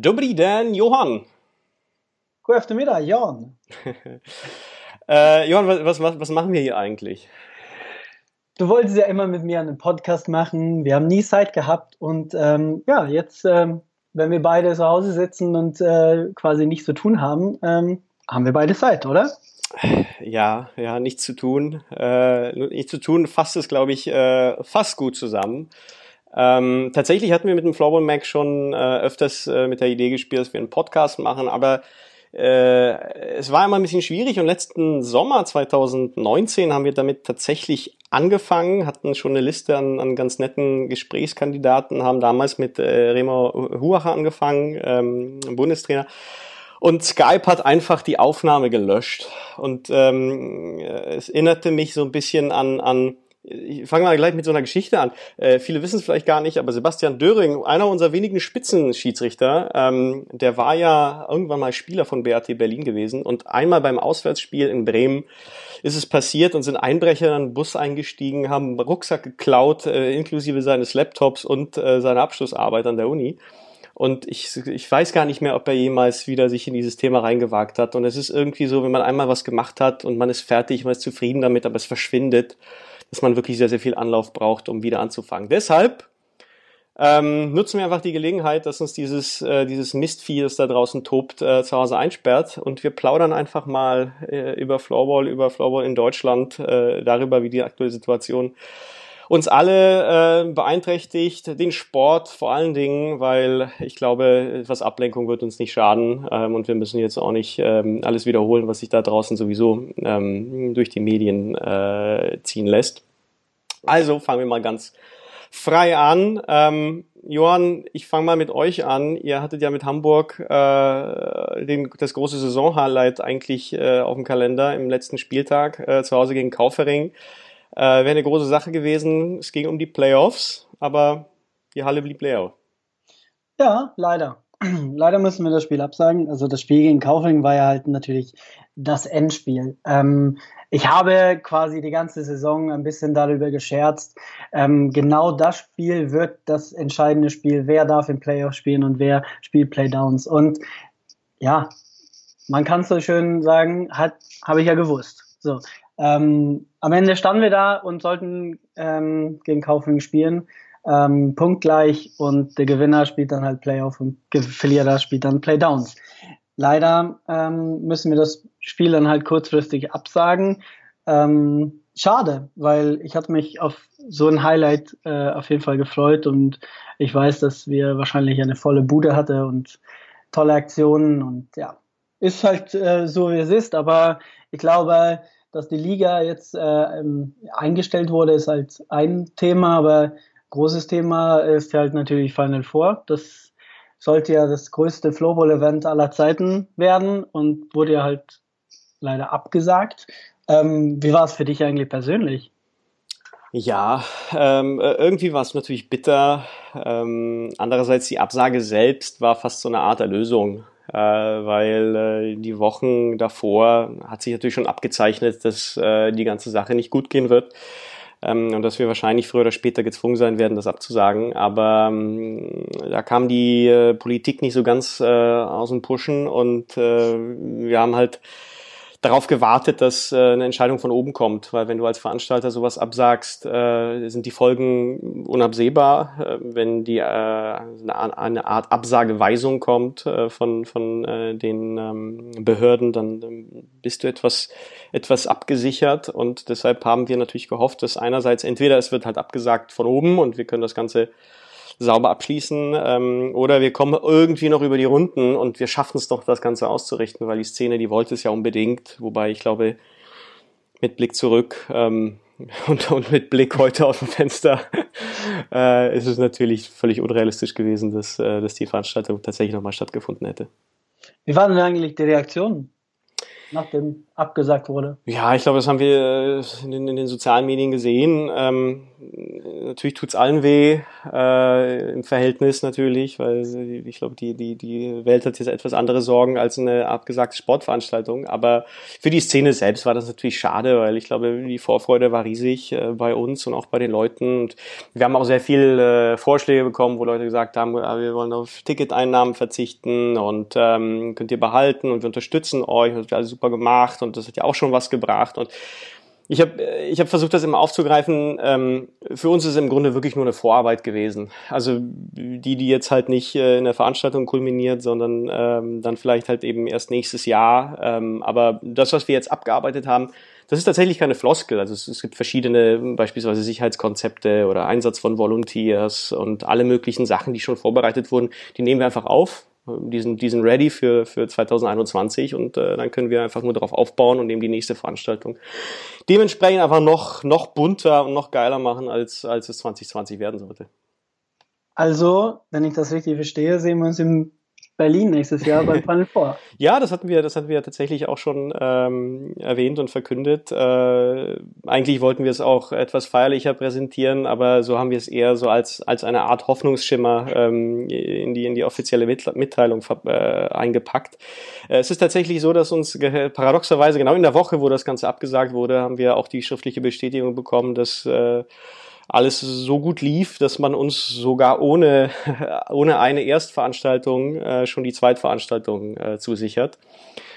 Dobrý den, Johann. God eftermiddag, Jan. äh, Johann, was, was, was machen wir hier eigentlich? Du wolltest ja immer mit mir einen Podcast machen. Wir haben nie Zeit gehabt. Und ähm, ja, jetzt, ähm, wenn wir beide zu Hause sitzen und äh, quasi nichts zu tun haben, ähm, haben wir beide Zeit, oder? Ja, ja, nichts zu tun. Äh, nichts zu tun fasst es, glaube ich, äh, fast gut zusammen. Ähm, tatsächlich hatten wir mit dem Floorball Mac schon äh, öfters äh, mit der Idee gespielt, dass wir einen Podcast machen, aber äh, es war immer ein bisschen schwierig und letzten Sommer 2019 haben wir damit tatsächlich angefangen, hatten schon eine Liste an, an ganz netten Gesprächskandidaten, haben damals mit äh, Remo Huacher angefangen, ähm, Bundestrainer. Und Skype hat einfach die Aufnahme gelöscht. Und ähm, es erinnerte mich so ein bisschen an, an ich fange mal gleich mit so einer Geschichte an. Äh, viele wissen es vielleicht gar nicht, aber Sebastian Döring, einer unserer wenigen Spitzenschiedsrichter, ähm, der war ja irgendwann mal Spieler von BRT Berlin gewesen und einmal beim Auswärtsspiel in Bremen ist es passiert und sind Einbrecher in einen Bus eingestiegen, haben einen Rucksack geklaut, äh, inklusive seines Laptops und äh, seiner Abschlussarbeit an der Uni. Und ich, ich weiß gar nicht mehr, ob er jemals wieder sich in dieses Thema reingewagt hat. Und es ist irgendwie so, wenn man einmal was gemacht hat und man ist fertig, man ist zufrieden damit, aber es verschwindet dass man wirklich sehr, sehr viel Anlauf braucht, um wieder anzufangen. Deshalb ähm, nutzen wir einfach die Gelegenheit, dass uns dieses, äh, dieses Mistvieh, das da draußen tobt, äh, zu Hause einsperrt und wir plaudern einfach mal äh, über Floorball, über Floorball in Deutschland, äh, darüber, wie die aktuelle Situation uns alle äh, beeinträchtigt, den Sport vor allen Dingen, weil ich glaube, etwas Ablenkung wird uns nicht schaden ähm, und wir müssen jetzt auch nicht ähm, alles wiederholen, was sich da draußen sowieso ähm, durch die Medien äh, ziehen lässt. Also fangen wir mal ganz frei an. Ähm, Johann, ich fange mal mit euch an. Ihr hattet ja mit Hamburg äh, den, das große Saisonhighlight eigentlich äh, auf dem Kalender im letzten Spieltag äh, zu Hause gegen Kaufering. Äh, Wäre eine große Sache gewesen. Es ging um die Playoffs, aber die Halle blieb leer. Ja, leider. Leider müssen wir das Spiel absagen. Also das Spiel gegen Kaufling war ja halt natürlich das Endspiel. Ähm, ich habe quasi die ganze Saison ein bisschen darüber gescherzt. Ähm, genau das Spiel wird das entscheidende Spiel. Wer darf im Playoff spielen und wer spielt Playdowns? Und ja, man kann es so schön sagen, habe ich ja gewusst. So, ähm, am Ende standen wir da und sollten ähm, gegen Kaufling spielen. Ähm, punktgleich und der Gewinner spielt dann halt Playoff und der Verlierer spielt dann Playdowns. Leider ähm, müssen wir das Spiel dann halt kurzfristig absagen. Ähm, schade, weil ich hatte mich auf so ein Highlight äh, auf jeden Fall gefreut und ich weiß, dass wir wahrscheinlich eine volle Bude hatte und tolle Aktionen und ja, ist halt äh, so wie es ist, aber ich glaube, dass die Liga jetzt äh, ähm, eingestellt wurde, ist halt ein Thema, aber großes Thema ist halt natürlich Final Four. Das sollte ja das größte Flowball-Event aller Zeiten werden und wurde ja halt leider abgesagt. Ähm, wie war es für dich eigentlich persönlich? Ja, ähm, äh, irgendwie war es natürlich bitter. Ähm, andererseits die Absage selbst war fast so eine Art Erlösung äh, weil äh, die Wochen davor hat sich natürlich schon abgezeichnet, dass äh, die ganze Sache nicht gut gehen wird ähm, und dass wir wahrscheinlich früher oder später gezwungen sein werden, das abzusagen. Aber ähm, da kam die äh, Politik nicht so ganz äh, aus dem Pushen und äh, wir haben halt darauf gewartet, dass äh, eine Entscheidung von oben kommt, weil wenn du als Veranstalter sowas absagst, äh, sind die Folgen unabsehbar. Äh, wenn die äh, eine, eine Art Absageweisung kommt äh, von von äh, den ähm, Behörden, dann ähm, bist du etwas etwas abgesichert und deshalb haben wir natürlich gehofft, dass einerseits entweder es wird halt abgesagt von oben und wir können das Ganze sauber abschließen ähm, oder wir kommen irgendwie noch über die Runden und wir schaffen es doch, das Ganze auszurichten, weil die Szene, die wollte es ja unbedingt, wobei ich glaube, mit Blick zurück ähm, und, und mit Blick heute aus dem Fenster äh, ist es natürlich völlig unrealistisch gewesen, dass, äh, dass die Veranstaltung tatsächlich nochmal stattgefunden hätte. Wie waren denn eigentlich die Reaktionen? nachdem abgesagt wurde. Ja, ich glaube, das haben wir äh, in, in den sozialen Medien gesehen. Ähm, natürlich tut's allen weh, äh, im Verhältnis natürlich, weil ich glaube, die, die, die Welt hat jetzt etwas andere Sorgen als eine abgesagte Sportveranstaltung. Aber für die Szene selbst war das natürlich schade, weil ich glaube, die Vorfreude war riesig äh, bei uns und auch bei den Leuten. Und wir haben auch sehr viele äh, Vorschläge bekommen, wo Leute gesagt haben, ah, wir wollen auf Ticketeinnahmen verzichten und ähm, könnt ihr behalten und wir unterstützen euch. Das wird alles super gemacht und das hat ja auch schon was gebracht. Und ich habe ich hab versucht, das immer aufzugreifen. Ähm, für uns ist es im Grunde wirklich nur eine Vorarbeit gewesen. Also die, die jetzt halt nicht äh, in der Veranstaltung kulminiert, sondern ähm, dann vielleicht halt eben erst nächstes Jahr. Ähm, aber das, was wir jetzt abgearbeitet haben, das ist tatsächlich keine Floskel. Also es, es gibt verschiedene, beispielsweise Sicherheitskonzepte oder Einsatz von Volunteers und alle möglichen Sachen, die schon vorbereitet wurden, die nehmen wir einfach auf diesen, diesen ready für, für 2021 und äh, dann können wir einfach nur darauf aufbauen und eben die nächste Veranstaltung dementsprechend einfach noch, noch bunter und noch geiler machen, als, als es 2020 werden sollte. Also, wenn ich das richtig verstehe, sehen wir uns im Berlin nächstes Jahr beim Final Four. ja, das hatten wir, das hatten wir tatsächlich auch schon ähm, erwähnt und verkündet. Äh, eigentlich wollten wir es auch etwas feierlicher präsentieren, aber so haben wir es eher so als als eine Art Hoffnungsschimmer ähm, in die in die offizielle Mitteilung äh, eingepackt. Äh, es ist tatsächlich so, dass uns paradoxerweise genau in der Woche, wo das Ganze abgesagt wurde, haben wir auch die schriftliche Bestätigung bekommen, dass äh, alles so gut lief, dass man uns sogar ohne, ohne eine Erstveranstaltung äh, schon die Zweitveranstaltung äh, zusichert.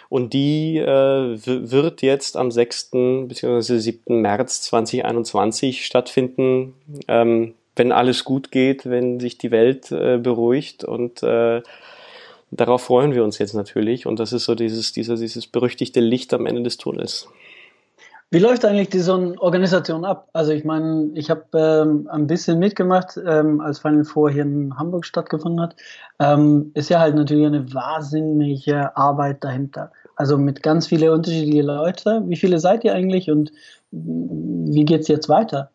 Und die äh, wird jetzt am 6. bzw. 7. März 2021 stattfinden, ähm, wenn alles gut geht, wenn sich die Welt äh, beruhigt und äh, darauf freuen wir uns jetzt natürlich. Und das ist so dieses, dieses, dieses berüchtigte Licht am Ende des Tunnels. Wie läuft eigentlich diese Organisation ab? Also ich meine, ich habe ähm, ein bisschen mitgemacht, ähm, als Final Four hier in Hamburg stattgefunden hat. Ähm, ist ja halt natürlich eine wahnsinnige Arbeit dahinter. Also mit ganz viele unterschiedliche Leute. Wie viele seid ihr eigentlich und wie geht's jetzt weiter?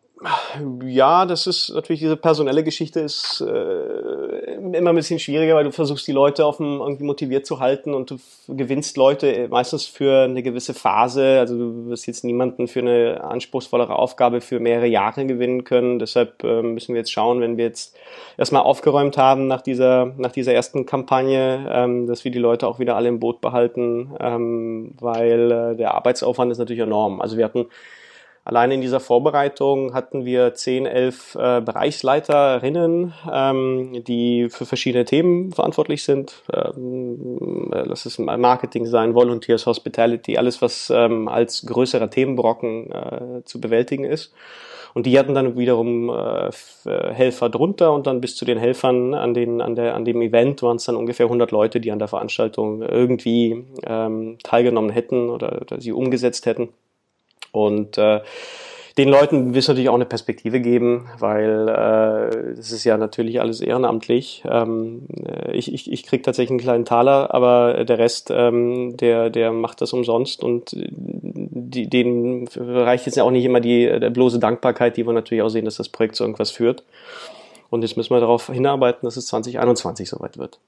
Ja, das ist natürlich diese personelle Geschichte ist äh, immer ein bisschen schwieriger, weil du versuchst die Leute auf dem, irgendwie motiviert zu halten und du gewinnst Leute äh, meistens für eine gewisse Phase. Also du wirst jetzt niemanden für eine anspruchsvollere Aufgabe für mehrere Jahre gewinnen können. Deshalb äh, müssen wir jetzt schauen, wenn wir jetzt erstmal aufgeräumt haben nach dieser nach dieser ersten Kampagne, ähm, dass wir die Leute auch wieder alle im Boot behalten, ähm, weil äh, der Arbeitsaufwand ist natürlich enorm. Also wir hatten Allein in dieser Vorbereitung hatten wir zehn, elf äh, Bereichsleiterinnen, ähm, die für verschiedene Themen verantwortlich sind. Ähm, äh, lass es Marketing sein, Volunteers, Hospitality, alles, was ähm, als größerer Themenbrocken äh, zu bewältigen ist. Und die hatten dann wiederum äh, äh, Helfer drunter und dann bis zu den Helfern an, den, an, der, an dem Event waren es dann ungefähr 100 Leute, die an der Veranstaltung irgendwie ähm, teilgenommen hätten oder, oder sie umgesetzt hätten. Und äh, den Leuten will es natürlich auch eine Perspektive geben, weil äh, das ist ja natürlich alles ehrenamtlich. Ähm, äh, ich ich, ich kriege tatsächlich einen kleinen Taler, aber der Rest, ähm, der, der macht das umsonst und die, denen reicht jetzt ja auch nicht immer die der bloße Dankbarkeit, die wir natürlich auch sehen, dass das Projekt zu irgendwas führt. Und jetzt müssen wir darauf hinarbeiten, dass es 2021 soweit wird.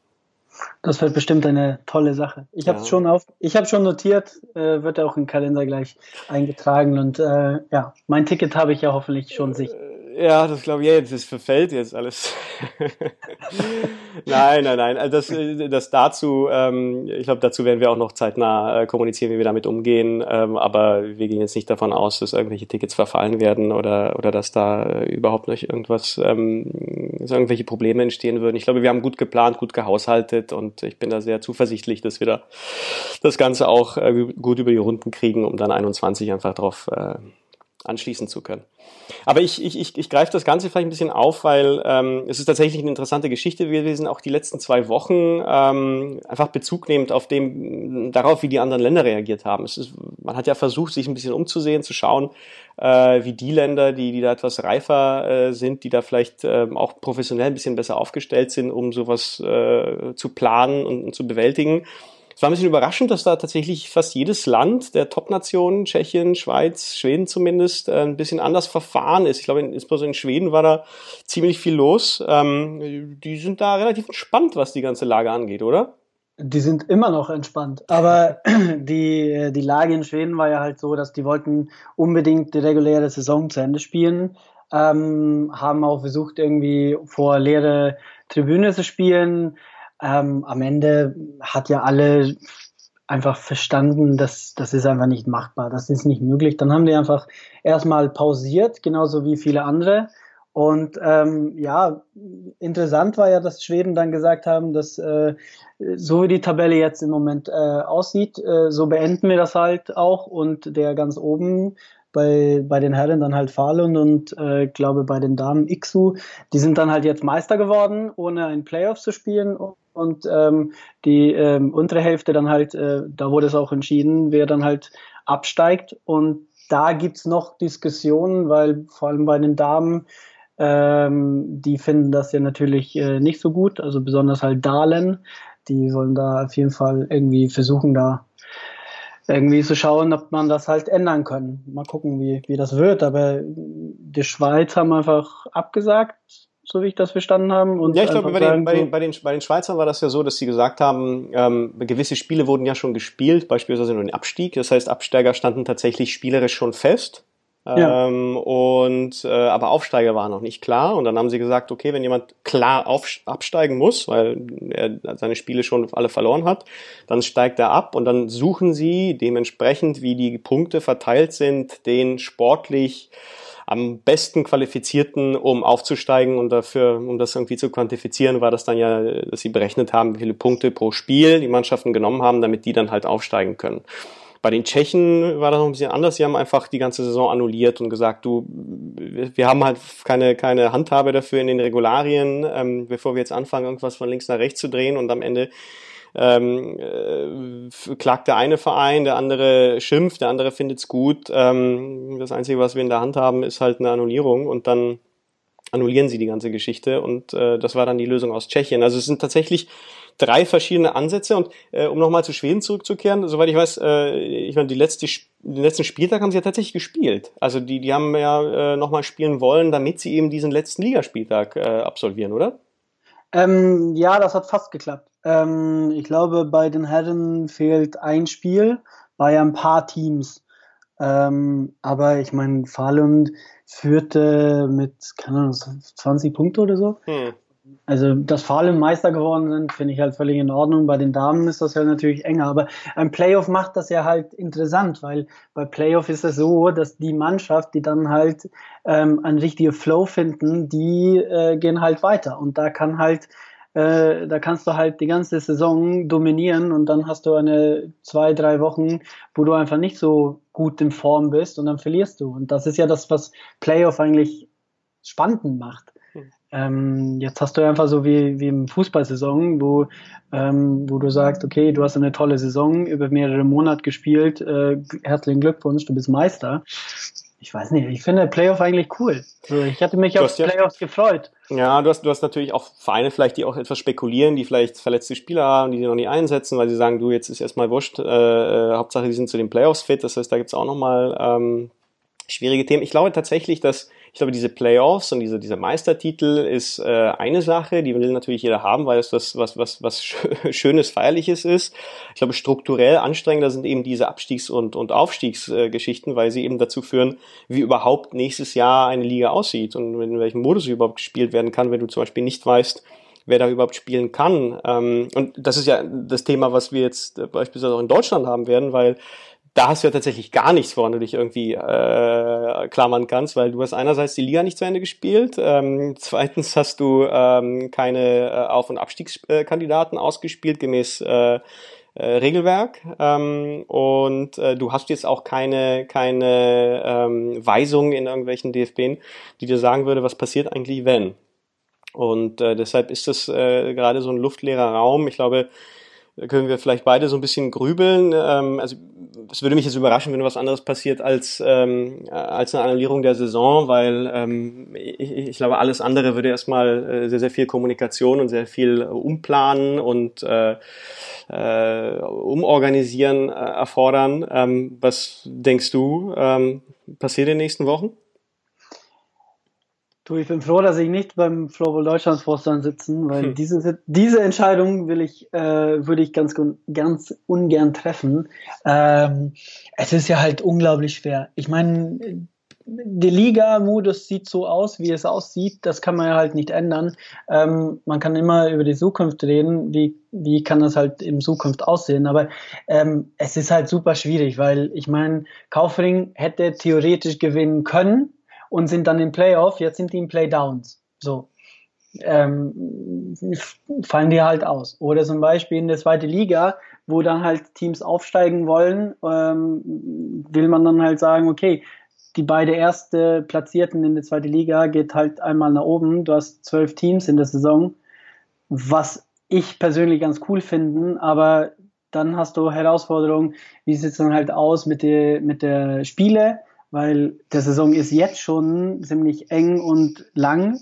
Das wird bestimmt eine tolle Sache. Ich habe es schon auf, ich habe schon notiert, äh, wird auch im Kalender gleich eingetragen und äh, ja, mein Ticket habe ich ja hoffentlich schon sicher. Ja, das glaube ich, ja, das verfällt jetzt alles. nein, nein, nein. Also das, das dazu, ähm, ich glaube, dazu werden wir auch noch zeitnah äh, kommunizieren, wie wir damit umgehen. Ähm, aber wir gehen jetzt nicht davon aus, dass irgendwelche Tickets verfallen werden oder, oder dass da äh, überhaupt noch irgendwas, ähm, irgendwelche Probleme entstehen würden. Ich glaube, wir haben gut geplant, gut gehaushaltet und ich bin da sehr zuversichtlich, dass wir da das Ganze auch äh, gut über die Runden kriegen, um dann 21 einfach drauf äh, anschließen zu können. Aber ich, ich, ich, ich greife das Ganze vielleicht ein bisschen auf, weil ähm, es ist tatsächlich eine interessante Geschichte gewesen, auch die letzten zwei Wochen, ähm, einfach Bezug nehmend auf dem, darauf, wie die anderen Länder reagiert haben. Es ist, man hat ja versucht, sich ein bisschen umzusehen, zu schauen, äh, wie die Länder, die, die da etwas reifer äh, sind, die da vielleicht äh, auch professionell ein bisschen besser aufgestellt sind, um sowas äh, zu planen und, und zu bewältigen es war ein bisschen überraschend, dass da tatsächlich fast jedes Land der Top-Nationen, Tschechien, Schweiz, Schweden zumindest, äh, ein bisschen anders verfahren ist. Ich glaube, insbesondere in Schweden war da ziemlich viel los. Ähm, die sind da relativ entspannt, was die ganze Lage angeht, oder? Die sind immer noch entspannt. Aber die, die Lage in Schweden war ja halt so, dass die wollten unbedingt die reguläre Saison zu Ende spielen. ähm, haben auch versucht, irgendwie vor leere Tribüne zu spielen. Ähm, am Ende hat ja alle einfach verstanden, dass das ist einfach nicht machbar, das ist nicht möglich. Dann haben die einfach erstmal pausiert, genauso wie viele andere. Und ähm, ja, interessant war ja, dass Schweden dann gesagt haben, dass äh, so wie die Tabelle jetzt im Moment äh, aussieht, äh, so beenden wir das halt auch. Und der ganz oben bei, bei den Herren dann halt Falun und äh, glaube bei den Damen Ixu, die sind dann halt jetzt Meister geworden, ohne ein Playoff zu spielen und ähm, die ähm, untere Hälfte dann halt, äh, da wurde es auch entschieden, wer dann halt absteigt und da gibt's noch Diskussionen, weil vor allem bei den Damen, ähm, die finden das ja natürlich äh, nicht so gut, also besonders halt Dahlen, die wollen da auf jeden Fall irgendwie versuchen, da irgendwie zu schauen, ob man das halt ändern kann. Mal gucken, wie, wie das wird. Aber die Schweiz haben einfach abgesagt, so wie ich das verstanden habe. Und ja, ich glaube, bei, den, bei, den, bei, den, bei den Schweizern war das ja so, dass sie gesagt haben, ähm, gewisse Spiele wurden ja schon gespielt, beispielsweise nur den Abstieg. Das heißt, Absteiger standen tatsächlich spielerisch schon fest. Ja. Ähm, und äh, aber Aufsteiger war noch nicht klar und dann haben sie gesagt, okay, wenn jemand klar auf, absteigen muss, weil er seine Spiele schon alle verloren hat, dann steigt er ab und dann suchen sie dementsprechend, wie die Punkte verteilt sind, den sportlich am besten qualifizierten, um aufzusteigen und dafür, um das irgendwie zu quantifizieren, war das dann ja, dass sie berechnet haben, wie viele Punkte pro Spiel die Mannschaften genommen haben, damit die dann halt aufsteigen können. Bei den Tschechen war das noch ein bisschen anders. Sie haben einfach die ganze Saison annulliert und gesagt, du, wir haben halt keine, keine Handhabe dafür in den Regularien, ähm, bevor wir jetzt anfangen, irgendwas von links nach rechts zu drehen und am Ende ähm, äh, klagt der eine Verein, der andere schimpft, der andere findet's gut. Ähm, das Einzige, was wir in der Hand haben, ist halt eine Annullierung und dann annullieren sie die ganze Geschichte und äh, das war dann die Lösung aus Tschechien. Also es sind tatsächlich drei verschiedene Ansätze und äh, um nochmal zu Schweden zurückzukehren, soweit ich weiß, äh, ich meine, die letzte, den letzten Spieltag haben sie ja tatsächlich gespielt. Also die, die haben ja äh, nochmal spielen wollen, damit sie eben diesen letzten Ligaspieltag äh, absolvieren, oder? Ähm, ja, das hat fast geklappt. Ähm, ich glaube, bei den Herren fehlt ein Spiel bei ein paar Teams. Ähm, aber ich meine, Falun führte mit, keine Ahnung, 20 Punkte oder so. Hm. Also, dass Fallen Meister geworden sind, finde ich halt völlig in Ordnung. Bei den Damen ist das ja natürlich enger. Aber ein Playoff macht das ja halt interessant, weil bei Playoff ist es so, dass die Mannschaft, die dann halt ähm, einen richtigen Flow finden, die äh, gehen halt weiter. Und da kann halt äh, da kannst du halt die ganze Saison dominieren und dann hast du eine zwei, drei Wochen, wo du einfach nicht so gut in Form bist und dann verlierst du. Und das ist ja das, was Playoff eigentlich spannend macht. Hm. Ähm, jetzt hast du einfach so wie, wie im Fußballsaison, wo, ähm, wo du sagst, okay, du hast eine tolle Saison über mehrere Monate gespielt, äh, herzlichen Glückwunsch, du bist Meister ich weiß nicht, ich finde Playoff eigentlich cool. Also ich hatte mich auf Playoffs ja, gefreut. Ja, du hast, du hast natürlich auch Vereine vielleicht, die auch etwas spekulieren, die vielleicht verletzte Spieler haben, die sie noch nie einsetzen, weil sie sagen, du, jetzt ist erstmal wurscht, äh, äh, Hauptsache die sind zu den Playoffs fit. Das heißt, da gibt's auch nochmal ähm, schwierige Themen. Ich glaube tatsächlich, dass ich glaube, diese Playoffs und diese, dieser Meistertitel ist äh, eine Sache, die will natürlich jeder haben, weil es was, was, was, was Schönes, Feierliches ist. Ich glaube, strukturell anstrengender sind eben diese Abstiegs- und, und Aufstiegsgeschichten, weil sie eben dazu führen, wie überhaupt nächstes Jahr eine Liga aussieht und in welchem Modus überhaupt gespielt werden kann, wenn du zum Beispiel nicht weißt, wer da überhaupt spielen kann. Ähm, und das ist ja das Thema, was wir jetzt beispielsweise auch in Deutschland haben werden, weil da hast du ja tatsächlich gar nichts, woran du dich irgendwie äh, klammern kannst, weil du hast einerseits die Liga nicht zu Ende gespielt, ähm, zweitens hast du ähm, keine äh, Auf- und Abstiegskandidaten ausgespielt gemäß äh, äh, Regelwerk ähm, und äh, du hast jetzt auch keine keine ähm, Weisung in irgendwelchen DFBen, die dir sagen würde, was passiert eigentlich, wenn. Und äh, deshalb ist das äh, gerade so ein luftleerer Raum. Ich glaube, da können wir vielleicht beide so ein bisschen grübeln. Ähm, also es würde mich jetzt überraschen, wenn was anderes passiert als, ähm, als eine Annullierung der Saison, weil ähm, ich, ich glaube, alles andere würde erstmal äh, sehr, sehr viel Kommunikation und sehr viel umplanen und äh, äh, umorganisieren äh, erfordern. Ähm, was denkst du, ähm, passiert in den nächsten Wochen? Du, ich bin froh, dass ich nicht beim Floorball Deutschlands Vorstand sitzen, weil hm. diese, diese Entscheidung will ich, äh, würde ich ganz, ganz ungern treffen. Ähm, es ist ja halt unglaublich schwer. Ich meine, der Liga-Modus sieht so aus, wie es aussieht. Das kann man ja halt nicht ändern. Ähm, man kann immer über die Zukunft reden. Wie, wie kann das halt in Zukunft aussehen? Aber ähm, es ist halt super schwierig, weil ich meine, Kaufring hätte theoretisch gewinnen können und sind dann im Playoff. Jetzt sind die im Playdowns. So. Ähm, fallen die halt aus. Oder zum Beispiel in der zweiten Liga, wo dann halt Teams aufsteigen wollen, ähm, will man dann halt sagen, okay, die beiden erste Platzierten in der zweiten Liga geht halt einmal nach oben. Du hast zwölf Teams in der Saison, was ich persönlich ganz cool finde, aber dann hast du Herausforderungen, wie sieht es dann halt aus mit der, mit der Spiele, weil der Saison ist jetzt schon ziemlich eng und lang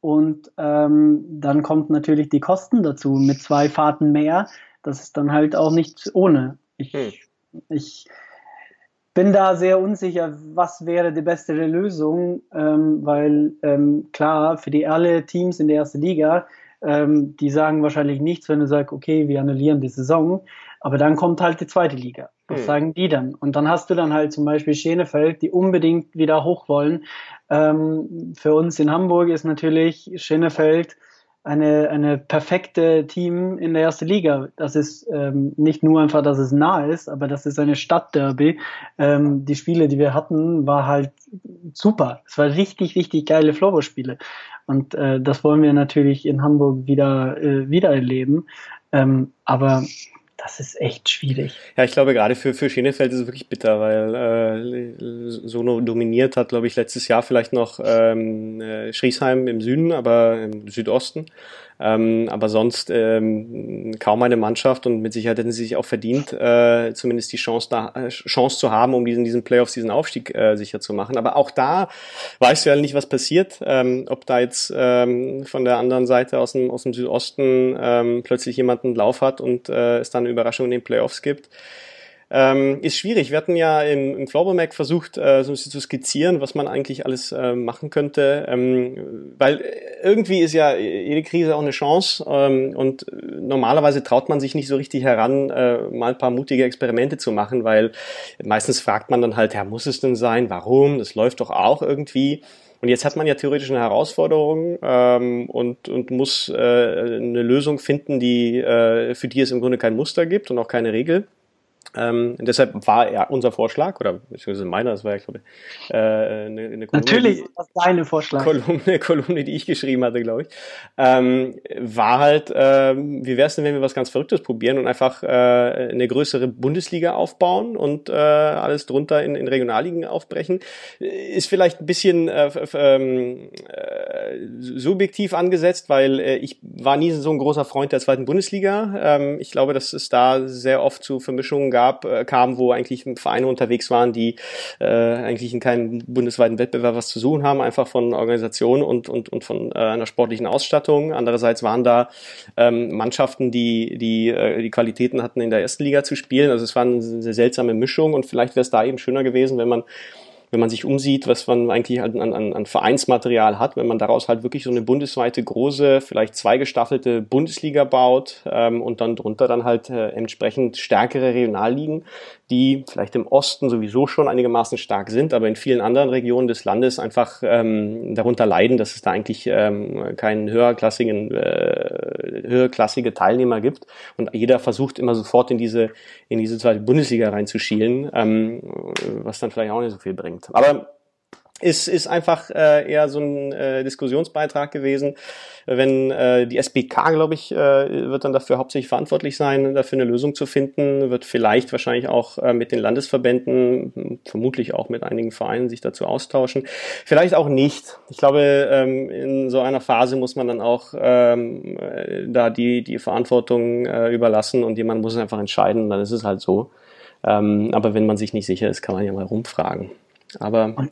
und ähm, dann kommt natürlich die Kosten dazu mit zwei Fahrten mehr. Das ist dann halt auch nicht ohne. Ich, hm. ich bin da sehr unsicher, was wäre die beste Lösung, ähm, weil ähm, klar, für die alle Teams in der ersten Liga, ähm, die sagen wahrscheinlich nichts, wenn du sagst, okay, wir annullieren die Saison, aber dann kommt halt die zweite Liga. Was hm. sagen die dann? Und dann hast du dann halt zum Beispiel Schenefeld, die unbedingt wieder hoch wollen. Ähm, für uns in Hamburg ist natürlich Schenefeld eine, eine perfekte Team in der ersten Liga. Das ist ähm, nicht nur einfach, dass es nah ist, aber das ist eine Stadtderby. Ähm, die Spiele, die wir hatten, war halt super. Es war richtig, richtig geile Floorball-Spiele. Und äh, das wollen wir natürlich in Hamburg wieder, äh, wieder erleben. Ähm, aber das ist echt schwierig. Ja, ich glaube, gerade für, für Schenefeld ist es wirklich bitter, weil äh, Sono dominiert hat, glaube ich, letztes Jahr vielleicht noch ähm, äh, Schriesheim im Süden, aber im Südosten. Ähm, aber sonst ähm, kaum eine Mannschaft und mit Sicherheit hätten sie sich auch verdient, äh, zumindest die Chance, da, äh, Chance zu haben, um diesen, diesen Playoffs, diesen Aufstieg äh, sicher zu machen. Aber auch da weißt du ja nicht, was passiert, ähm, ob da jetzt ähm, von der anderen Seite aus dem, aus dem Südosten ähm, plötzlich jemand einen Lauf hat und äh, es dann eine Überraschung in den Playoffs gibt. Ähm, ist schwierig. Wir hatten ja im, im Mac versucht, äh, so ein bisschen zu skizzieren, was man eigentlich alles äh, machen könnte, ähm, weil irgendwie ist ja jede Krise auch eine Chance ähm, und normalerweise traut man sich nicht so richtig heran, äh, mal ein paar mutige Experimente zu machen, weil meistens fragt man dann halt, ja, muss es denn sein? Warum? Das läuft doch auch irgendwie. Und jetzt hat man ja theoretisch eine Herausforderung ähm, und, und muss äh, eine Lösung finden, die äh, für die es im Grunde kein Muster gibt und auch keine Regel. Ähm, deshalb war ja unser Vorschlag, oder beziehungsweise meiner, das war ja, glaube ich, äh, eine, eine Kolumne. Natürlich ist das deine Vorschlag. Kolumne, Kolumne, die ich geschrieben hatte, glaube ich. Ähm, war halt, äh, wie wäre es denn, wenn wir was ganz Verrücktes probieren und einfach äh, eine größere Bundesliga aufbauen und äh, alles drunter in, in Regionalligen aufbrechen? Ist vielleicht ein bisschen äh, ähm, äh, subjektiv angesetzt, weil äh, ich war nie so ein großer Freund der zweiten Bundesliga. Ähm, ich glaube, dass es da sehr oft zu Vermischungen gab gab, äh, kam, wo eigentlich Vereine unterwegs waren, die äh, eigentlich in keinem bundesweiten Wettbewerb was zu suchen haben, einfach von Organisation und, und, und von äh, einer sportlichen Ausstattung. Andererseits waren da ähm, Mannschaften, die, die äh, die Qualitäten hatten, in der ersten Liga zu spielen. Also es war eine sehr seltsame Mischung und vielleicht wäre es da eben schöner gewesen, wenn man wenn man sich umsieht, was man eigentlich an, an, an Vereinsmaterial hat, wenn man daraus halt wirklich so eine bundesweite große, vielleicht zweigestaffelte Bundesliga baut ähm, und dann drunter dann halt äh, entsprechend stärkere Regionalligen, die vielleicht im Osten sowieso schon einigermaßen stark sind, aber in vielen anderen Regionen des Landes einfach ähm, darunter leiden, dass es da eigentlich ähm, keinen höherklassigen, äh, höherklassige Teilnehmer gibt und jeder versucht immer sofort in diese in diese zweite Bundesliga reinzuschielen, ähm, was dann vielleicht auch nicht so viel bringt. Aber ist, ist einfach äh, eher so ein äh, Diskussionsbeitrag gewesen. Wenn äh, die SBK, glaube ich, äh, wird dann dafür hauptsächlich verantwortlich sein, dafür eine Lösung zu finden, wird vielleicht wahrscheinlich auch äh, mit den Landesverbänden, vermutlich auch mit einigen Vereinen sich dazu austauschen. Vielleicht auch nicht. Ich glaube, ähm, in so einer Phase muss man dann auch ähm, äh, da die, die Verantwortung äh, überlassen und jemand muss es einfach entscheiden, dann ist es halt so. Ähm, aber wenn man sich nicht sicher ist, kann man ja mal rumfragen. Aber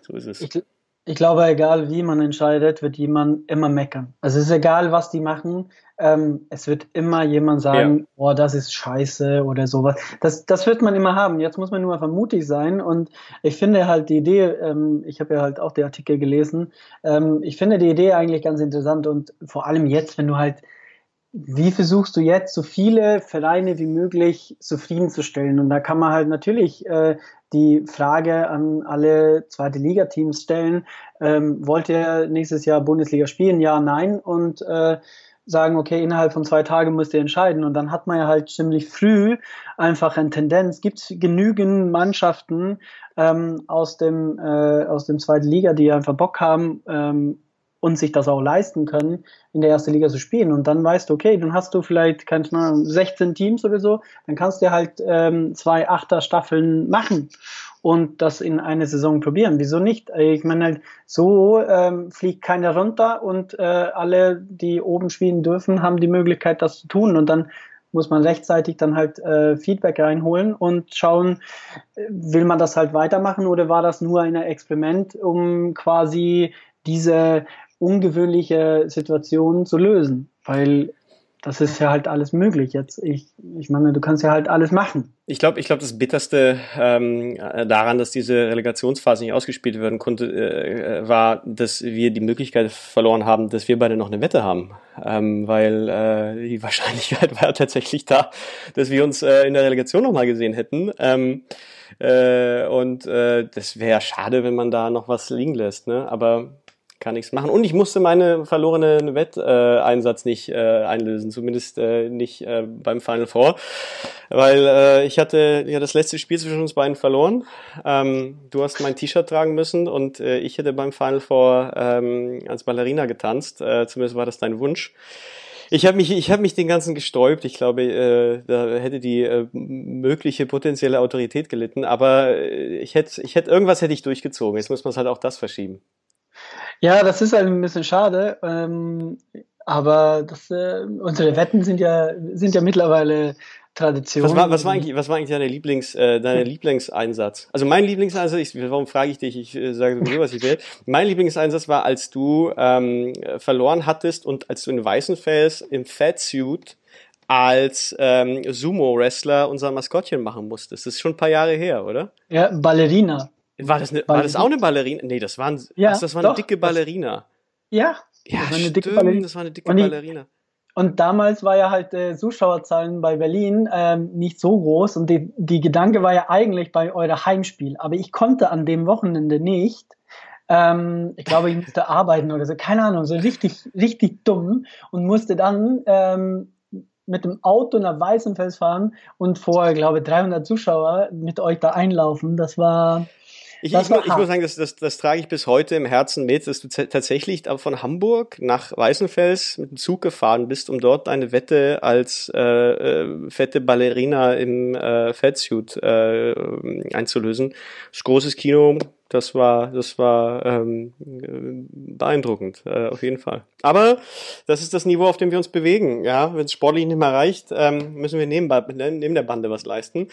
so ist es. Ich, ich, glaube, egal wie man entscheidet, wird jemand immer meckern. Also es ist egal, was die machen. Ähm, es wird immer jemand sagen, ja. oh, das ist scheiße oder sowas. Das, das wird man immer haben. Jetzt muss man nur einfach mutig sein. Und ich finde halt die Idee, ähm, ich habe ja halt auch die Artikel gelesen, ähm, ich finde die Idee eigentlich ganz interessant und vor allem jetzt, wenn du halt wie versuchst du jetzt so viele Vereine wie möglich zufriedenzustellen? Und da kann man halt natürlich äh, die Frage an alle zweite Liga-Teams stellen, ähm, wollt ihr nächstes Jahr Bundesliga spielen? Ja, nein. Und äh, sagen, okay, innerhalb von zwei Tagen müsst ihr entscheiden. Und dann hat man ja halt ziemlich früh einfach eine Tendenz. Gibt es genügend Mannschaften ähm, aus dem äh, aus dem zweiten Liga, die einfach Bock haben ähm, und sich das auch leisten können, in der ersten Liga zu spielen. Und dann weißt du, okay, dann hast du vielleicht, keine Ahnung, 16 Teams oder so, dann kannst du halt ähm, zwei Achter-Staffeln machen und das in eine Saison probieren. Wieso nicht? Ich meine, halt, so ähm, fliegt keiner runter und äh, alle, die oben spielen dürfen, haben die Möglichkeit, das zu tun. Und dann muss man rechtzeitig dann halt äh, Feedback reinholen und schauen, will man das halt weitermachen oder war das nur ein Experiment, um quasi diese ungewöhnliche Situation zu lösen? Weil das ist ja halt alles möglich. Jetzt, ich, ich meine, du kannst ja halt alles machen. Ich glaube, ich glaube, das Bitterste ähm, daran, dass diese Relegationsphase nicht ausgespielt werden konnte, äh, war, dass wir die Möglichkeit verloren haben, dass wir beide noch eine Wette haben, ähm, weil äh, die Wahrscheinlichkeit war tatsächlich da, dass wir uns äh, in der Relegation noch mal gesehen hätten. Ähm, äh, und äh, das wäre schade, wenn man da noch was liegen lässt. Ne? Aber kann nichts machen. Und ich musste meine verlorene Wetteinsatz nicht äh, einlösen, zumindest äh, nicht äh, beim Final Four, weil äh, ich hatte ja das letzte Spiel zwischen uns beiden verloren. Ähm, du hast mein T-Shirt tragen müssen und äh, ich hätte beim Final Four ähm, als Ballerina getanzt. Äh, zumindest war das dein Wunsch. Ich habe mich, ich habe mich den ganzen gesträubt. Ich glaube, äh, da hätte die äh, mögliche potenzielle Autorität gelitten. Aber äh, ich hätte, ich hätte irgendwas hätte ich durchgezogen. Jetzt muss man halt auch das verschieben. Ja, das ist halt ein bisschen schade. Ähm, aber das, äh, unsere Wetten sind ja, sind ja mittlerweile Tradition. Was war, was war eigentlich, was war eigentlich deine Lieblings, äh, deine. Lieblingseinsatz? Also mein Lieblingseinsatz, ich, warum frage ich dich? Ich äh, sage sowieso, was ich will. Mein Lieblingseinsatz war, als du ähm, verloren hattest und als du in Weißenfels im Fatsuit als ähm, Sumo-Wrestler unser Maskottchen machen musstest. Das ist schon ein paar Jahre her, oder? Ja, Ballerina. War das, eine, war das auch eine Ballerina? Nee, das, waren, ja, was, das war eine doch, dicke Ballerina. ja, ja das war eine dicke Ballerina. Das war eine dicke und Ballerina. und damals war ja halt äh, Zuschauerzahlen bei Berlin ähm, nicht so groß und die, die Gedanke war ja eigentlich bei eurem Heimspiel. Aber ich konnte an dem Wochenende nicht. Ähm, ich glaube, ich musste arbeiten oder so, keine Ahnung, so richtig, richtig dumm und musste dann ähm, mit dem Auto nach Weißenfels fahren und vor, glaube ich, 300 Zuschauer mit euch da einlaufen. Das war ich, ich, ich, muss sagen, das, das, das trage ich bis heute im Herzen mit, dass du tatsächlich von Hamburg nach Weißenfels mit dem Zug gefahren bist, um dort eine Wette als äh, äh, fette Ballerina im äh, Fatsuit äh, einzulösen. Das großes Kino, das war, das war ähm, beeindruckend, äh, auf jeden Fall. Aber das ist das Niveau, auf dem wir uns bewegen. Ja, wenn es sportlich nicht mehr reicht, ähm, müssen wir neben, neben der Bande was leisten.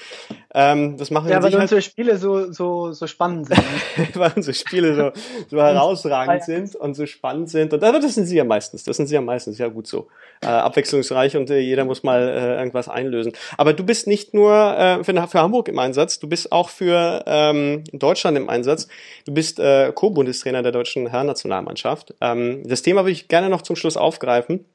Ähm, das machen ja, weil unsere Spiele so so so spannend sind. weil unsere Spiele so, so herausragend sind und so spannend sind. Und aber das sind sie ja meistens. Das sind sie ja meistens. Ja gut so. Äh, abwechslungsreich und äh, jeder muss mal äh, irgendwas einlösen. Aber du bist nicht nur äh, für, für Hamburg im Einsatz, du bist auch für ähm, Deutschland im Einsatz. Du bist äh, Co-Bundestrainer der deutschen Herrennationalmannschaft. Ähm, das Thema würde ich gerne noch zum Schluss aufgreifen.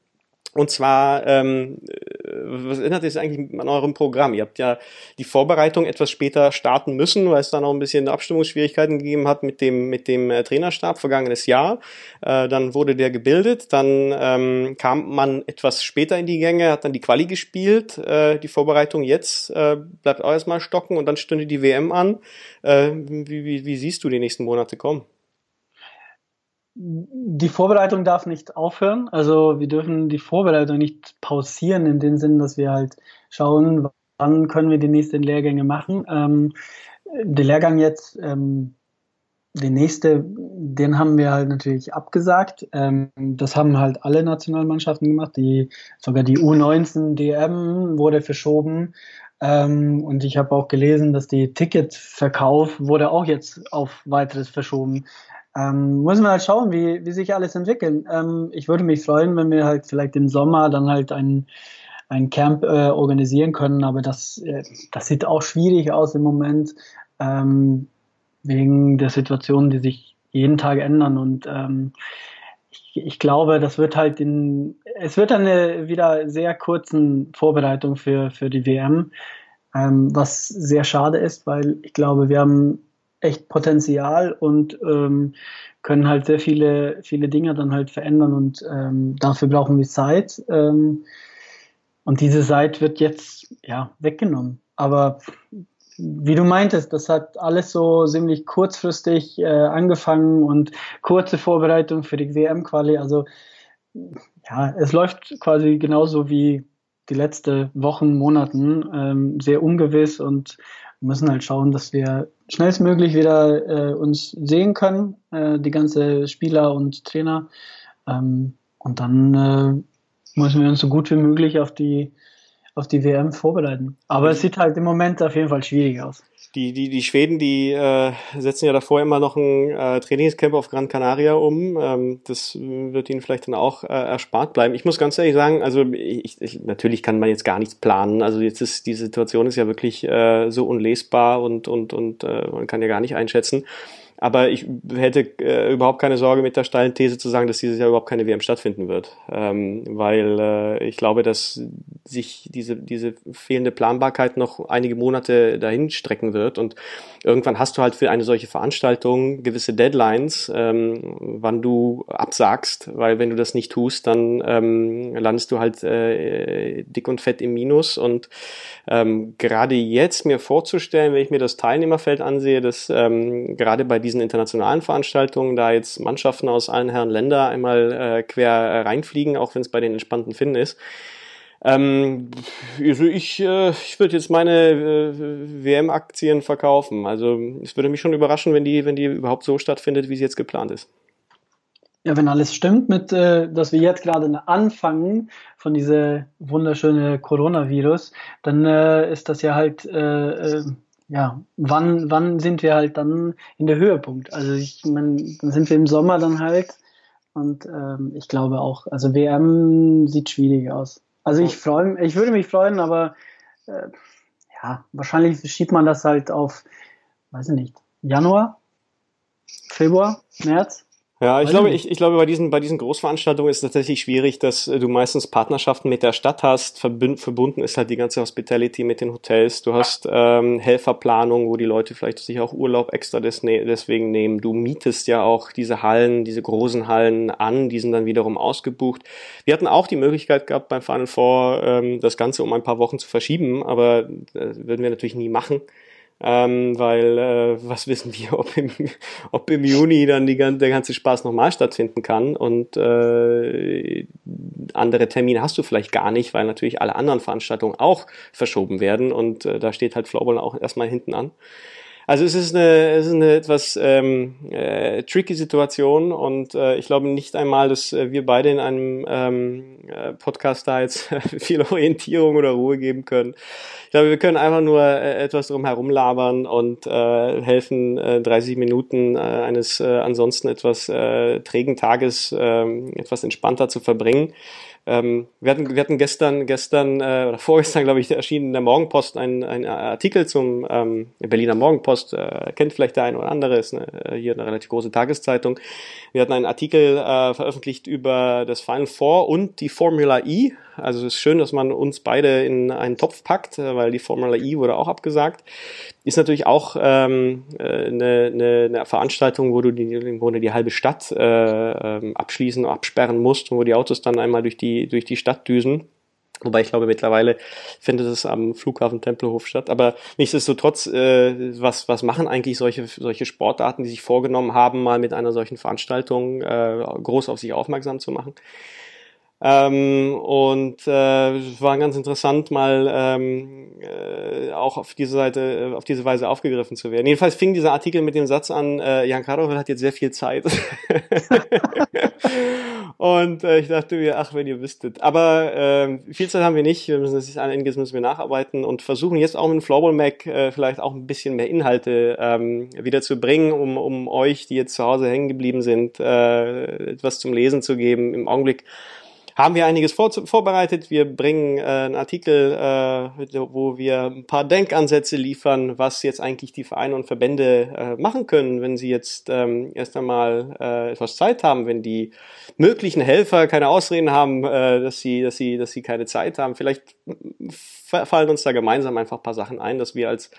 Und zwar, ähm, äh, was erinnert sich eigentlich an eurem Programm? Ihr habt ja die Vorbereitung etwas später starten müssen, weil es da noch ein bisschen Abstimmungsschwierigkeiten gegeben hat mit dem, mit dem äh, Trainerstab vergangenes Jahr. Äh, dann wurde der gebildet, dann ähm, kam man etwas später in die Gänge, hat dann die Quali gespielt. Äh, die Vorbereitung jetzt äh, bleibt auch erstmal stocken und dann stünde die WM an. Äh, wie, wie, wie siehst du die nächsten Monate kommen? Die Vorbereitung darf nicht aufhören. Also wir dürfen die Vorbereitung nicht pausieren in dem Sinn, dass wir halt schauen, wann können wir die nächsten Lehrgänge machen. Ähm, der Lehrgang jetzt, ähm, den nächste, den haben wir halt natürlich abgesagt. Ähm, das haben halt alle Nationalmannschaften gemacht. Die, sogar die U19 DM wurde verschoben. Ähm, und ich habe auch gelesen, dass die Ticketverkauf wurde auch jetzt auf weiteres verschoben. Ähm, muss man halt schauen, wie, wie sich alles entwickelt. Ähm, ich würde mich freuen, wenn wir halt vielleicht im Sommer dann halt ein, ein Camp äh, organisieren können, aber das, äh, das sieht auch schwierig aus im Moment, ähm, wegen der Situation, die sich jeden Tag ändern und ähm, ich, ich glaube, das wird halt in, es wird eine wieder sehr kurzen Vorbereitung für, für die WM. ähm, was sehr schade ist, weil ich glaube, wir haben echt Potenzial und ähm, können halt sehr viele, viele Dinge dann halt verändern und ähm, dafür brauchen wir Zeit. Ähm, und diese Zeit wird jetzt ja weggenommen. Aber wie du meintest, das hat alles so ziemlich kurzfristig äh, angefangen und kurze Vorbereitung für die WM-Quali. Also ja, es läuft quasi genauso wie die letzten Wochen, Monaten, ähm, sehr ungewiss und müssen halt schauen, dass wir schnellstmöglich wieder äh, uns sehen können, äh, die ganze Spieler und Trainer. Ähm, und dann äh, müssen wir uns so gut wie möglich auf die auf die WM vorbereiten. Aber es sieht halt im Moment auf jeden Fall schwierig aus. Die, die, die Schweden, die äh, setzen ja davor immer noch ein äh, Trainingscamp auf Gran Canaria um. Ähm, das wird ihnen vielleicht dann auch äh, erspart bleiben. Ich muss ganz ehrlich sagen, also ich, ich, natürlich kann man jetzt gar nichts planen. Also jetzt ist die Situation ist ja wirklich äh, so unlesbar und, und, und äh, man kann ja gar nicht einschätzen. Aber ich hätte äh, überhaupt keine Sorge mit der steilen These zu sagen, dass dieses Jahr überhaupt keine WM stattfinden wird. Ähm, weil äh, ich glaube, dass sich diese, diese fehlende Planbarkeit noch einige Monate dahin strecken wird. Und irgendwann hast du halt für eine solche Veranstaltung gewisse Deadlines, ähm, wann du absagst, weil wenn du das nicht tust, dann ähm, landest du halt äh, dick und fett im Minus. Und ähm, gerade jetzt mir vorzustellen, wenn ich mir das Teilnehmerfeld ansehe, dass ähm, gerade bei diesen internationalen Veranstaltungen da jetzt Mannschaften aus allen Herren Länder einmal äh, quer reinfliegen, auch wenn es bei den entspannten Finnen ist. Ähm, also ich, äh, ich würde jetzt meine äh, WM-Aktien verkaufen. Also es würde mich schon überraschen, wenn die, wenn die überhaupt so stattfindet, wie sie jetzt geplant ist. Ja, wenn alles stimmt, mit, äh, dass wir jetzt gerade anfangen von dieser wunderschöne Coronavirus, dann äh, ist das ja halt, äh, äh, ja, wann, wann sind wir halt dann in der Höhepunkt? Also ich meine, dann sind wir im Sommer dann halt und ähm, ich glaube auch, also WM sieht schwierig aus. Also ich freue ich würde mich freuen, aber äh, ja, wahrscheinlich schiebt man das halt auf, weiß ich nicht, Januar, Februar, März. Ja, ich glaube, ich, ich glaube, bei diesen, bei diesen Großveranstaltungen ist es tatsächlich schwierig, dass äh, du meistens Partnerschaften mit der Stadt hast. Verbünd, verbunden ist halt die ganze Hospitality mit den Hotels. Du hast ähm, Helferplanung, wo die Leute vielleicht sich auch Urlaub extra des, ne, deswegen nehmen. Du mietest ja auch diese Hallen, diese großen Hallen an, die sind dann wiederum ausgebucht. Wir hatten auch die Möglichkeit gehabt beim Final Four, ähm, das Ganze um ein paar Wochen zu verschieben, aber äh, würden wir natürlich nie machen ähm, weil äh, was wissen wir, ob im, ob im Juni dann die, der ganze Spaß nochmal stattfinden kann und äh, andere Termine hast du vielleicht gar nicht, weil natürlich alle anderen Veranstaltungen auch verschoben werden und äh, da steht halt Floorball auch erstmal hinten an. Also es ist eine, es ist eine etwas ähm, äh, tricky Situation und äh, ich glaube nicht einmal, dass äh, wir beide in einem ähm, äh, Podcast da jetzt viel Orientierung oder Ruhe geben können. Ich glaube, wir können einfach nur äh, etwas drum herum labern und äh, helfen, äh, 30 Minuten äh, eines äh, ansonsten etwas äh, trägen Tages äh, etwas entspannter zu verbringen. Ähm, wir, hatten, wir hatten gestern, gestern äh, oder vorgestern, glaube ich, erschienen in der Morgenpost ein, ein Artikel zum ähm, Berliner Morgenpost, äh, kennt vielleicht der eine oder andere, ist eine, äh, hier eine relativ große Tageszeitung. Wir hatten einen Artikel äh, veröffentlicht über das Final Four und die Formula E. Also es ist schön, dass man uns beide in einen Topf packt, äh, weil die Formula E wurde auch abgesagt. Ist natürlich auch ähm, äh, eine, eine, eine Veranstaltung, wo du die, wo du die halbe Stadt äh, ähm, abschließen, absperren musst, wo die Autos dann einmal durch die, durch die Stadt düsen. Wobei ich glaube, mittlerweile findet es am Flughafen Tempelhof statt. Aber nichtsdestotrotz, äh, was, was machen eigentlich solche, solche Sportarten, die sich vorgenommen haben, mal mit einer solchen Veranstaltung äh, groß auf sich aufmerksam zu machen? Ähm, und äh, es war ganz interessant, mal ähm, äh, auch auf diese Seite, auf diese Weise aufgegriffen zu werden. Jedenfalls fing dieser Artikel mit dem Satz an, äh, Jan Karol hat jetzt sehr viel Zeit. und äh, ich dachte mir, ach, wenn ihr wüsstet. Aber äh, viel Zeit haben wir nicht. Wir müssen das ist einiges müssen wir nacharbeiten und versuchen jetzt auch mit dem Floorball Mac äh, vielleicht auch ein bisschen mehr Inhalte ähm, wieder zu bringen, um, um euch, die jetzt zu Hause hängen geblieben sind, äh, etwas zum Lesen zu geben. Im Augenblick haben wir einiges vor, vorbereitet. Wir bringen äh, einen Artikel, äh, wo wir ein paar Denkansätze liefern, was jetzt eigentlich die Vereine und Verbände äh, machen können, wenn sie jetzt ähm, erst einmal äh, etwas Zeit haben, wenn die möglichen Helfer keine Ausreden haben, äh, dass sie, dass sie, dass sie keine Zeit haben. Vielleicht fallen uns da gemeinsam einfach ein paar Sachen ein, dass wir als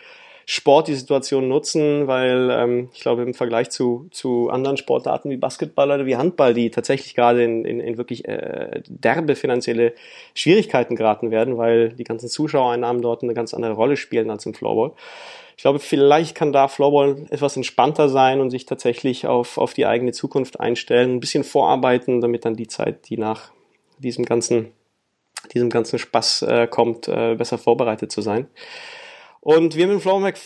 Sport die Situation nutzen, weil ähm, ich glaube im Vergleich zu, zu anderen Sportarten wie Basketball oder wie Handball, die tatsächlich gerade in, in, in wirklich äh, derbe finanzielle Schwierigkeiten geraten werden, weil die ganzen Zuschauereinnahmen dort eine ganz andere Rolle spielen als im Floorball. Ich glaube, vielleicht kann da Floorball etwas entspannter sein und sich tatsächlich auf, auf die eigene Zukunft einstellen, ein bisschen vorarbeiten, damit dann die Zeit, die nach diesem ganzen, diesem ganzen Spaß äh, kommt, äh, besser vorbereitet zu sein. Und wir mit Flowmac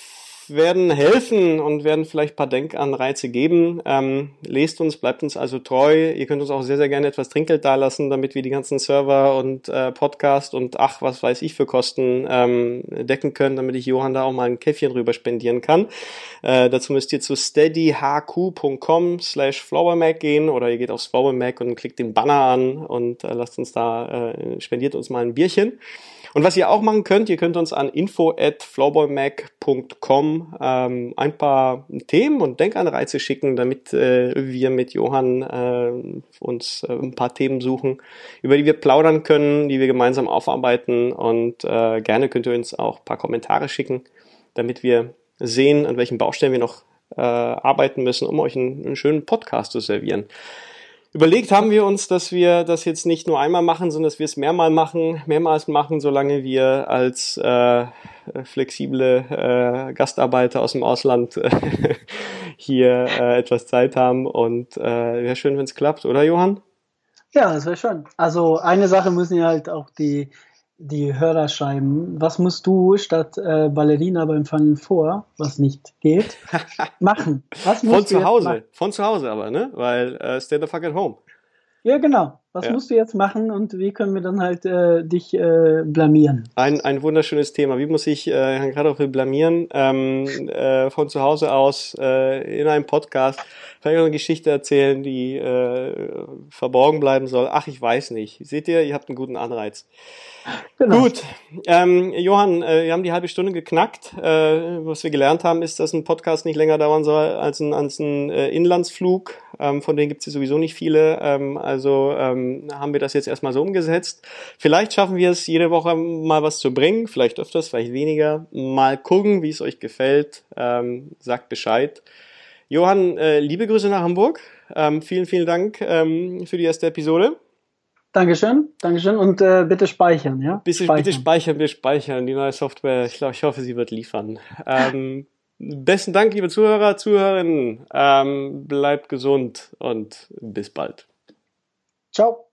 werden helfen und werden vielleicht ein paar Denkanreize geben. Ähm, lest uns, bleibt uns also treu. Ihr könnt uns auch sehr, sehr gerne etwas Trinkgeld dalassen, damit wir die ganzen Server und äh, Podcast und ach, was weiß ich für Kosten ähm, decken können, damit ich Johann da auch mal ein Käffchen rüber spendieren kann. Äh, dazu müsst ihr zu steadyhq.com slash flowermac gehen oder ihr geht aufs Flowermac und klickt den Banner an und äh, lasst uns da, äh, spendiert uns mal ein Bierchen. Und was ihr auch machen könnt, ihr könnt uns an info at flowboymac.com ähm, ein paar Themen und Denkanreize schicken, damit äh, wir mit Johann äh, uns äh, ein paar Themen suchen, über die wir plaudern können, die wir gemeinsam aufarbeiten. Und äh, gerne könnt ihr uns auch ein paar Kommentare schicken, damit wir sehen, an welchen Baustellen wir noch äh, arbeiten müssen, um euch einen, einen schönen Podcast zu servieren. Überlegt haben wir uns, dass wir das jetzt nicht nur einmal machen, sondern dass wir es mehrmal machen, mehrmals machen, solange wir als äh, flexible äh, Gastarbeiter aus dem Ausland äh, hier äh, etwas Zeit haben. Und äh, wäre schön, wenn es klappt, oder Johann? Ja, das wäre schön. Also eine Sache müssen ja halt auch die die Hörer schreiben, was musst du statt äh, Ballerina beim Fangen vor, was nicht geht, machen? Was musst von zu Hause, von zu Hause aber, ne? Weil äh, stay the fuck at home. Ja, genau. Was ja. musst du jetzt machen und wie können wir dann halt äh, dich äh, blamieren? Ein, ein wunderschönes Thema. Wie muss ich äh, Herrn Gradhoff blamieren? Ähm, äh, von zu Hause aus äh, in einem Podcast vielleicht eine Geschichte erzählen, die äh, verborgen bleiben soll. Ach, ich weiß nicht. Seht ihr, ihr habt einen guten Anreiz. Genau. Gut, ähm, Johann, äh, wir haben die halbe Stunde geknackt. Äh, was wir gelernt haben, ist, dass ein Podcast nicht länger dauern soll als ein, als ein äh, Inlandsflug. Ähm, von denen gibt es sowieso nicht viele. Ähm, also ähm, haben wir das jetzt erstmal so umgesetzt. Vielleicht schaffen wir es, jede Woche mal was zu bringen. Vielleicht öfters, vielleicht weniger. Mal gucken, wie es euch gefällt. Ähm, sagt Bescheid. Johann, äh, liebe Grüße nach Hamburg. Ähm, vielen, vielen Dank ähm, für die erste Episode. Dankeschön, Dankeschön und äh, bitte speichern, ja? Bitte speichern. bitte speichern, bitte speichern. Die neue Software, ich glaube, ich hoffe, sie wird liefern. Ähm, besten Dank, liebe Zuhörer, Zuhörerinnen. Ähm, bleibt gesund und bis bald. Ciao.